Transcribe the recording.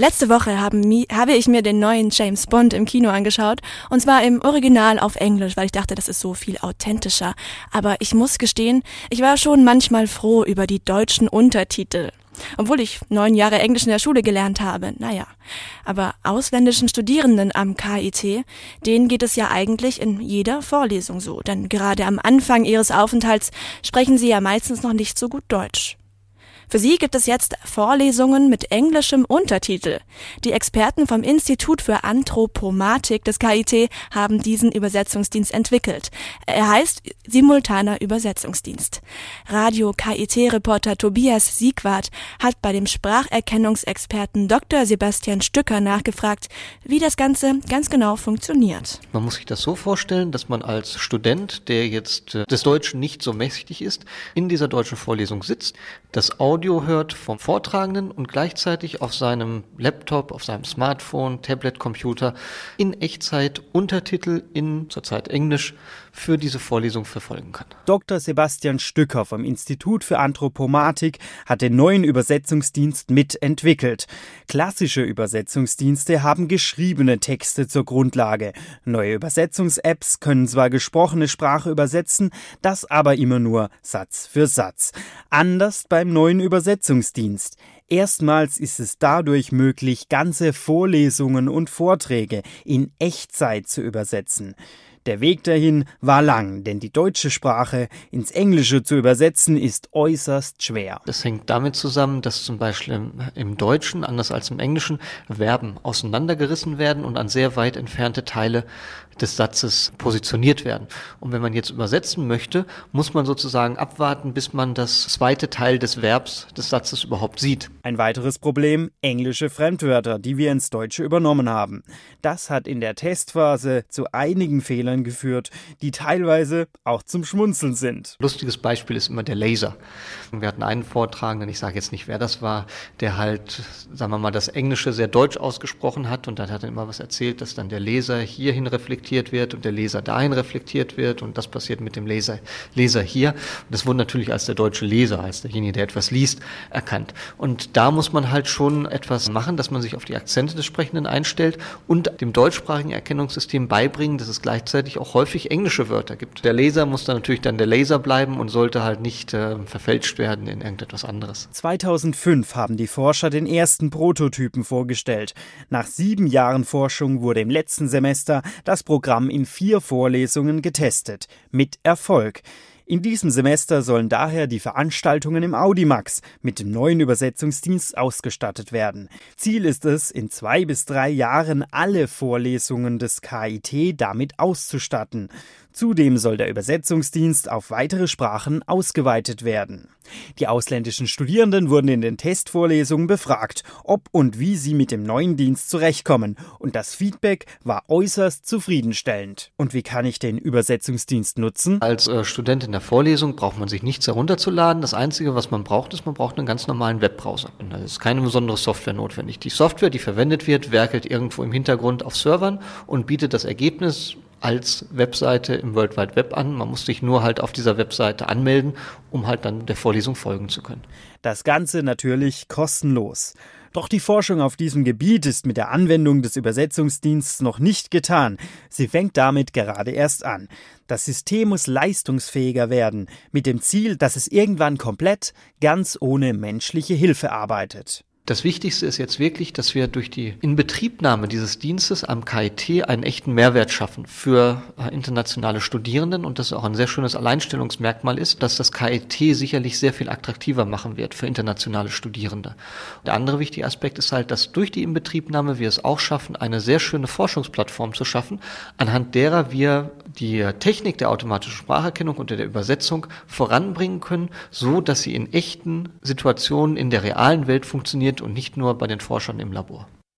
Letzte Woche haben, habe ich mir den neuen James Bond im Kino angeschaut und zwar im Original auf Englisch, weil ich dachte, das ist so viel authentischer. Aber ich muss gestehen, ich war schon manchmal froh über die deutschen Untertitel. Obwohl ich neun Jahre Englisch in der Schule gelernt habe, naja. Aber ausländischen Studierenden am KIT, denen geht es ja eigentlich in jeder Vorlesung so, denn gerade am Anfang ihres Aufenthalts sprechen sie ja meistens noch nicht so gut Deutsch. Für sie gibt es jetzt Vorlesungen mit englischem Untertitel. Die Experten vom Institut für Anthropomatik des KIT haben diesen Übersetzungsdienst entwickelt. Er heißt simultaner Übersetzungsdienst. Radio KIT-Reporter Tobias Siegwart hat bei dem Spracherkennungsexperten Dr. Sebastian Stücker nachgefragt, wie das Ganze ganz genau funktioniert. Man muss sich das so vorstellen, dass man als Student, der jetzt äh, des Deutschen nicht so mächtig ist, in dieser deutschen Vorlesung sitzt, das Audio Audio hört vom Vortragenden und gleichzeitig auf seinem Laptop, auf seinem Smartphone, Tablet, Computer in Echtzeit Untertitel in zurzeit Englisch für diese Vorlesung verfolgen kann. Dr. Sebastian Stücker vom Institut für Anthropomatik hat den neuen Übersetzungsdienst mitentwickelt. Klassische Übersetzungsdienste haben geschriebene Texte zur Grundlage. Neue Übersetzungs-Apps können zwar gesprochene Sprache übersetzen, das aber immer nur Satz für Satz. Anders beim neuen Übersetzungsdienst. Erstmals ist es dadurch möglich, ganze Vorlesungen und Vorträge in Echtzeit zu übersetzen. Der Weg dahin war lang, denn die deutsche Sprache ins Englische zu übersetzen ist äußerst schwer. Das hängt damit zusammen, dass zum Beispiel im, Deutschen, anders als im Englischen, Verben auseinandergerissen werden und an sehr weit entfernte Teile des Satzes positioniert werden. Und wenn man jetzt übersetzen möchte, muss man sozusagen abwarten, bis man das zweite Teil des Verbs des Satzes überhaupt sieht. Ein weiteres Problem, englische Fremdwörter, die wir ins Deutsche übernommen haben. Das hat in der Testphase zu einigen Fehlern geführt, die teilweise auch zum Schmunzeln sind. Lustiges Beispiel ist immer der Laser. Wir hatten einen Vortragenden, ich sage jetzt nicht, wer das war, der halt, sagen wir mal, das Englische sehr deutsch ausgesprochen hat und dann hat er immer was erzählt, dass dann der Leser hierhin reflektiert reflektiert wird und der Leser dahin reflektiert wird und das passiert mit dem Leser, Leser hier. Und das wurde natürlich als der deutsche Leser, als derjenige, der etwas liest, erkannt. Und da muss man halt schon etwas machen, dass man sich auf die Akzente des Sprechenden einstellt und dem deutschsprachigen Erkennungssystem beibringen, dass es gleichzeitig auch häufig englische Wörter gibt. Der Leser muss dann natürlich dann der Leser bleiben und sollte halt nicht äh, verfälscht werden in irgendetwas anderes. 2005 haben die Forscher den ersten Prototypen vorgestellt. Nach sieben Jahren Forschung wurde im letzten Semester das Programm Programm in vier Vorlesungen getestet, mit Erfolg. In diesem Semester sollen daher die Veranstaltungen im Audimax mit dem neuen Übersetzungsdienst ausgestattet werden. Ziel ist es, in zwei bis drei Jahren alle Vorlesungen des KIT damit auszustatten. Zudem soll der Übersetzungsdienst auf weitere Sprachen ausgeweitet werden. Die ausländischen Studierenden wurden in den Testvorlesungen befragt, ob und wie sie mit dem neuen Dienst zurechtkommen, und das Feedback war äußerst zufriedenstellend. Und wie kann ich den Übersetzungsdienst nutzen? Als äh, Student in der Vorlesung braucht man sich nichts herunterzuladen. Das Einzige, was man braucht, ist, man braucht einen ganz normalen Webbrowser. Da ist keine besondere Software notwendig. Die Software, die verwendet wird, werkelt irgendwo im Hintergrund auf Servern und bietet das Ergebnis als Webseite im World Wide Web an. Man muss sich nur halt auf dieser Webseite anmelden, um halt dann der Vorlesung folgen zu können. Das Ganze natürlich kostenlos. Doch die Forschung auf diesem Gebiet ist mit der Anwendung des Übersetzungsdienstes noch nicht getan. Sie fängt damit gerade erst an. Das System muss leistungsfähiger werden, mit dem Ziel, dass es irgendwann komplett, ganz ohne menschliche Hilfe arbeitet. Das Wichtigste ist jetzt wirklich, dass wir durch die Inbetriebnahme dieses Dienstes am KIT einen echten Mehrwert schaffen für äh, internationale Studierenden und das auch ein sehr schönes Alleinstellungsmerkmal ist, dass das KIT sicherlich sehr viel attraktiver machen wird für internationale Studierende. Der andere wichtige Aspekt ist halt, dass durch die Inbetriebnahme wir es auch schaffen, eine sehr schöne Forschungsplattform zu schaffen, anhand derer wir die Technik der automatischen Spracherkennung und der Übersetzung voranbringen können, so dass sie in echten Situationen in der realen Welt funktioniert und nicht nur bei den Forschern im Labor.